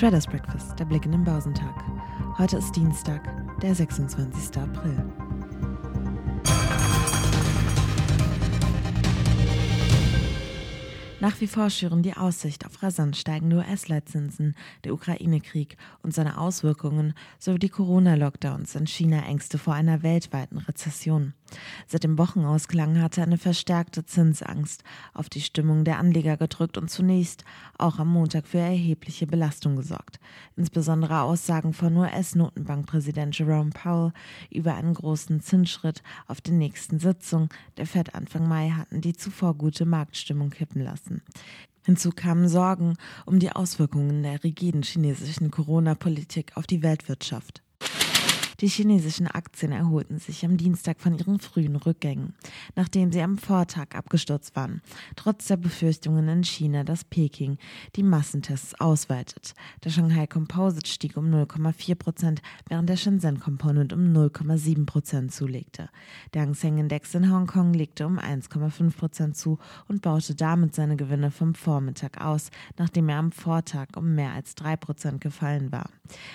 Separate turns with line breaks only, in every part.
Traders Breakfast, der Blick in den Börsentag. Heute ist Dienstag, der 26. April. Nach wie vor schüren die Aussicht auf rasant steigende US-Leitzinsen, der Ukraine-Krieg und seine Auswirkungen sowie die Corona-Lockdowns in China Ängste vor einer weltweiten Rezession. Seit dem Wochenausklang hatte eine verstärkte Zinsangst auf die Stimmung der Anleger gedrückt und zunächst auch am Montag für erhebliche Belastung gesorgt. Insbesondere Aussagen von US-Notenbankpräsident Jerome Powell über einen großen Zinsschritt auf der nächsten Sitzung der Fed Anfang Mai hatten die zuvor gute Marktstimmung kippen lassen. Hinzu kamen Sorgen um die Auswirkungen der rigiden chinesischen Corona-Politik auf die Weltwirtschaft. Die chinesischen Aktien erholten sich am Dienstag von ihren frühen Rückgängen, nachdem sie am Vortag abgestürzt waren, trotz der Befürchtungen in China, dass Peking die Massentests ausweitet. Der Shanghai Composite stieg um 0,4 Prozent, während der Shenzhen Component um 0,7 Prozent zulegte. Der Hang Seng Index in Hongkong legte um 1,5 Prozent zu und baute damit seine Gewinne vom Vormittag aus, nachdem er am Vortag um mehr als 3 Prozent gefallen war.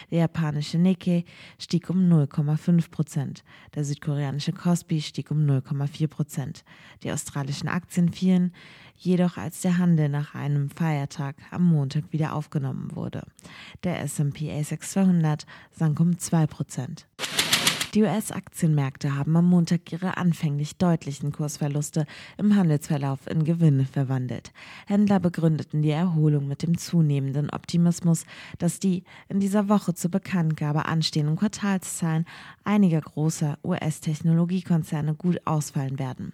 Der japanische Nikkei stieg um 0,5 0,5 Prozent. Der südkoreanische Kospi stieg um 0,4 Prozent. Die australischen Aktien fielen, jedoch als der Handel nach einem Feiertag am Montag wieder aufgenommen wurde. Der S&P ASX 200 sank um 2 Prozent. Die US-Aktienmärkte haben am Montag ihre anfänglich deutlichen Kursverluste im Handelsverlauf in Gewinne verwandelt. Händler begründeten die Erholung mit dem zunehmenden Optimismus, dass die in dieser Woche zur Bekanntgabe anstehenden Quartalszahlen einiger großer US-Technologiekonzerne gut ausfallen werden.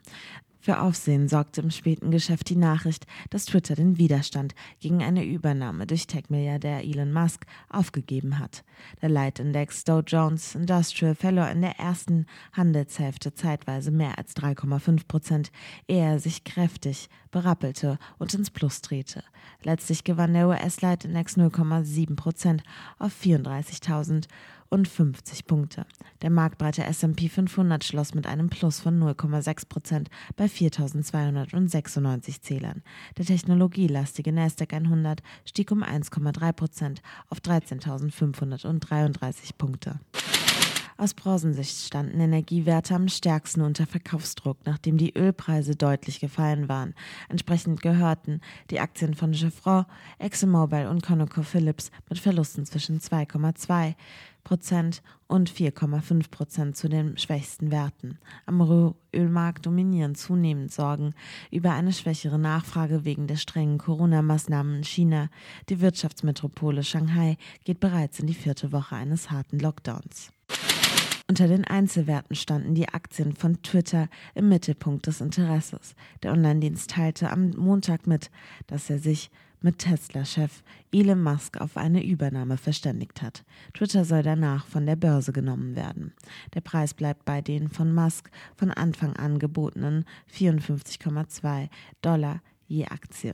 Für Aufsehen sorgte im späten Geschäft die Nachricht, dass Twitter den Widerstand gegen eine Übernahme durch Tech-Milliardär Elon Musk aufgegeben hat. Der Leitindex Dow Jones Industrial verlor in der ersten Handelshälfte zeitweise mehr als 3,5 Prozent, ehe er sich kräftig berappelte und ins Plus drehte. Letztlich gewann der US-Leitindex 0,7 Prozent auf 34.000 und 50 Punkte. Der marktbreite S&P 500 schloss mit einem Plus von 0,6 Prozent bei 4.296 Zählern. Der technologielastige Nasdaq 100 stieg um 1,3 Prozent auf 13.533 Punkte. Aus Branchensicht standen Energiewerte am stärksten unter Verkaufsdruck, nachdem die Ölpreise deutlich gefallen waren. Entsprechend gehörten die Aktien von Chevron, ExxonMobil und ConocoPhillips mit Verlusten zwischen 2,2 Prozent und 4,5 Prozent zu den schwächsten Werten. Am Ölmarkt dominieren zunehmend Sorgen über eine schwächere Nachfrage wegen der strengen Corona-Maßnahmen in China. Die Wirtschaftsmetropole Shanghai geht bereits in die vierte Woche eines harten Lockdowns. Unter den Einzelwerten standen die Aktien von Twitter im Mittelpunkt des Interesses. Der Online-Dienst teilte am Montag mit, dass er sich mit Tesla-Chef Elon Musk auf eine Übernahme verständigt hat. Twitter soll danach von der Börse genommen werden. Der Preis bleibt bei den von Musk von Anfang an gebotenen 54,2 Dollar je Aktie.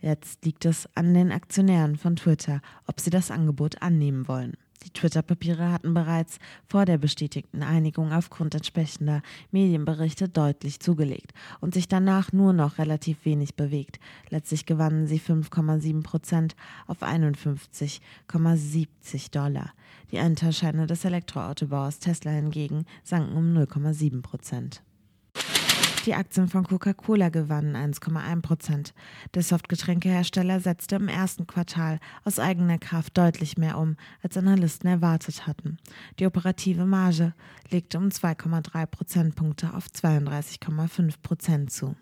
Jetzt liegt es an den Aktionären von Twitter, ob sie das Angebot annehmen wollen. Die Twitter-Papiere hatten bereits vor der bestätigten Einigung aufgrund entsprechender Medienberichte deutlich zugelegt und sich danach nur noch relativ wenig bewegt. Letztlich gewannen sie 5,7 Prozent auf 51,70 Dollar. Die Anteilscheine des Elektroautobauers Tesla hingegen sanken um 0,7 Prozent. Die Aktien von Coca-Cola gewannen 1,1 Prozent. Der Softgetränkehersteller setzte im ersten Quartal aus eigener Kraft deutlich mehr um, als Analysten erwartet hatten. Die operative Marge legte um 2,3 Prozentpunkte auf 32,5 Prozent zu.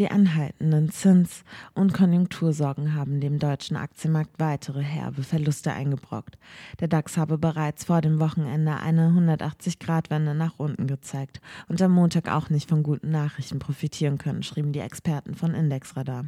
Die anhaltenden Zins- und Konjunktursorgen haben dem deutschen Aktienmarkt weitere herbe Verluste eingebrockt. Der DAX habe bereits vor dem Wochenende eine 180-Grad-Wende nach unten gezeigt und am Montag auch nicht von guten Nachrichten profitieren können, schrieben die Experten von Indexradar.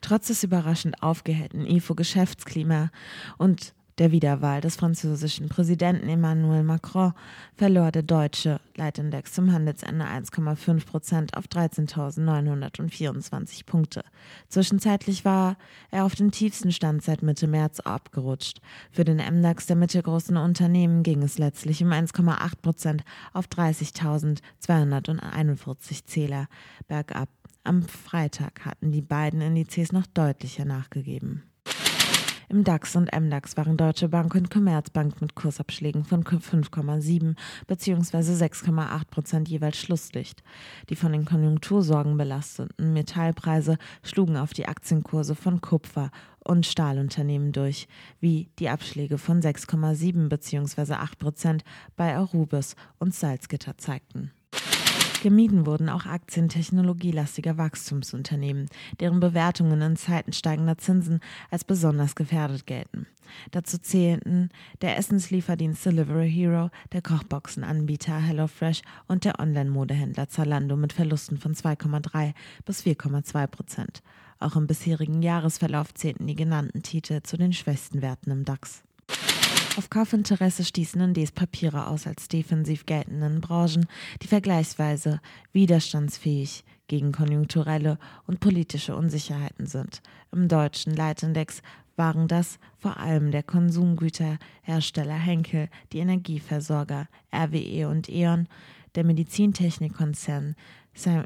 Trotz des überraschend aufgehellten IFO-Geschäftsklima und der Wiederwahl des französischen Präsidenten Emmanuel Macron verlor der deutsche Leitindex zum Handelsende 1,5 Prozent auf 13.924 Punkte. Zwischenzeitlich war er auf den tiefsten Stand seit Mitte März abgerutscht. Für den MDAX der mittelgroßen Unternehmen ging es letztlich um 1,8 Prozent auf 30.241 Zähler bergab. Am Freitag hatten die beiden Indizes noch deutlicher nachgegeben. Im DAX und MDAX waren Deutsche Bank und Commerzbank mit Kursabschlägen von 5,7 bzw. 6,8 Prozent jeweils Schlusslicht. Die von den Konjunktursorgen belasteten Metallpreise schlugen auf die Aktienkurse von Kupfer und Stahlunternehmen durch, wie die Abschläge von 6,7 bzw. 8 Prozent bei Arubis und Salzgitter zeigten. Gemieden wurden auch Aktien technologielastiger Wachstumsunternehmen, deren Bewertungen in Zeiten steigender Zinsen als besonders gefährdet gelten. Dazu zählten der Essenslieferdienst Delivery Hero, der Kochboxenanbieter HelloFresh und der Online-Modehändler Zalando mit Verlusten von 2,3 bis 4,2 Prozent. Auch im bisherigen Jahresverlauf zählten die genannten Titel zu den schwächsten Werten im DAX. Auf Kaufinteresse stießen indes Papiere aus als defensiv geltenden Branchen, die vergleichsweise widerstandsfähig gegen konjunkturelle und politische Unsicherheiten sind. Im deutschen Leitindex waren das vor allem der Konsumgüterhersteller Henkel, die Energieversorger RWE und E.ON, der Medizintechnikkonzern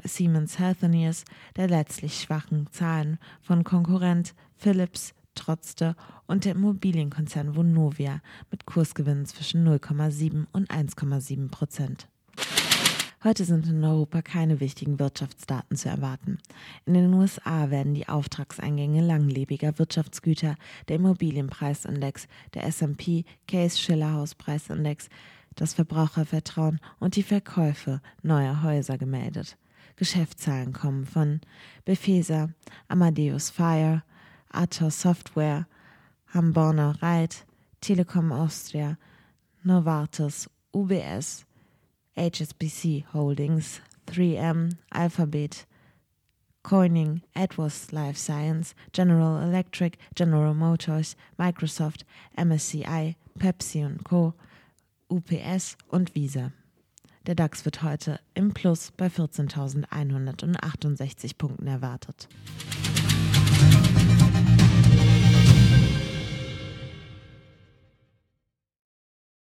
Siemens Healthineers, der letztlich schwachen Zahlen von Konkurrent Philips trotzte und der Immobilienkonzern Vonovia mit Kursgewinnen zwischen 0,7 und 1,7 Prozent. Heute sind in Europa keine wichtigen Wirtschaftsdaten zu erwarten. In den USA werden die Auftragseingänge langlebiger Wirtschaftsgüter, der Immobilienpreisindex, der S&P Case Schiller Hauspreisindex, das Verbrauchervertrauen und die Verkäufe neuer Häuser gemeldet. Geschäftszahlen kommen von Befesa, Amadeus Fire, Atos Software, Hamborner Reit, Telekom Austria, Novartis, UBS, HSBC Holdings, 3M, Alphabet, Coining, Edwards Life Science, General Electric, General Motors, Microsoft, MSCI, Pepsi Co., UPS und Visa. Der DAX wird heute im Plus bei 14.168 Punkten erwartet.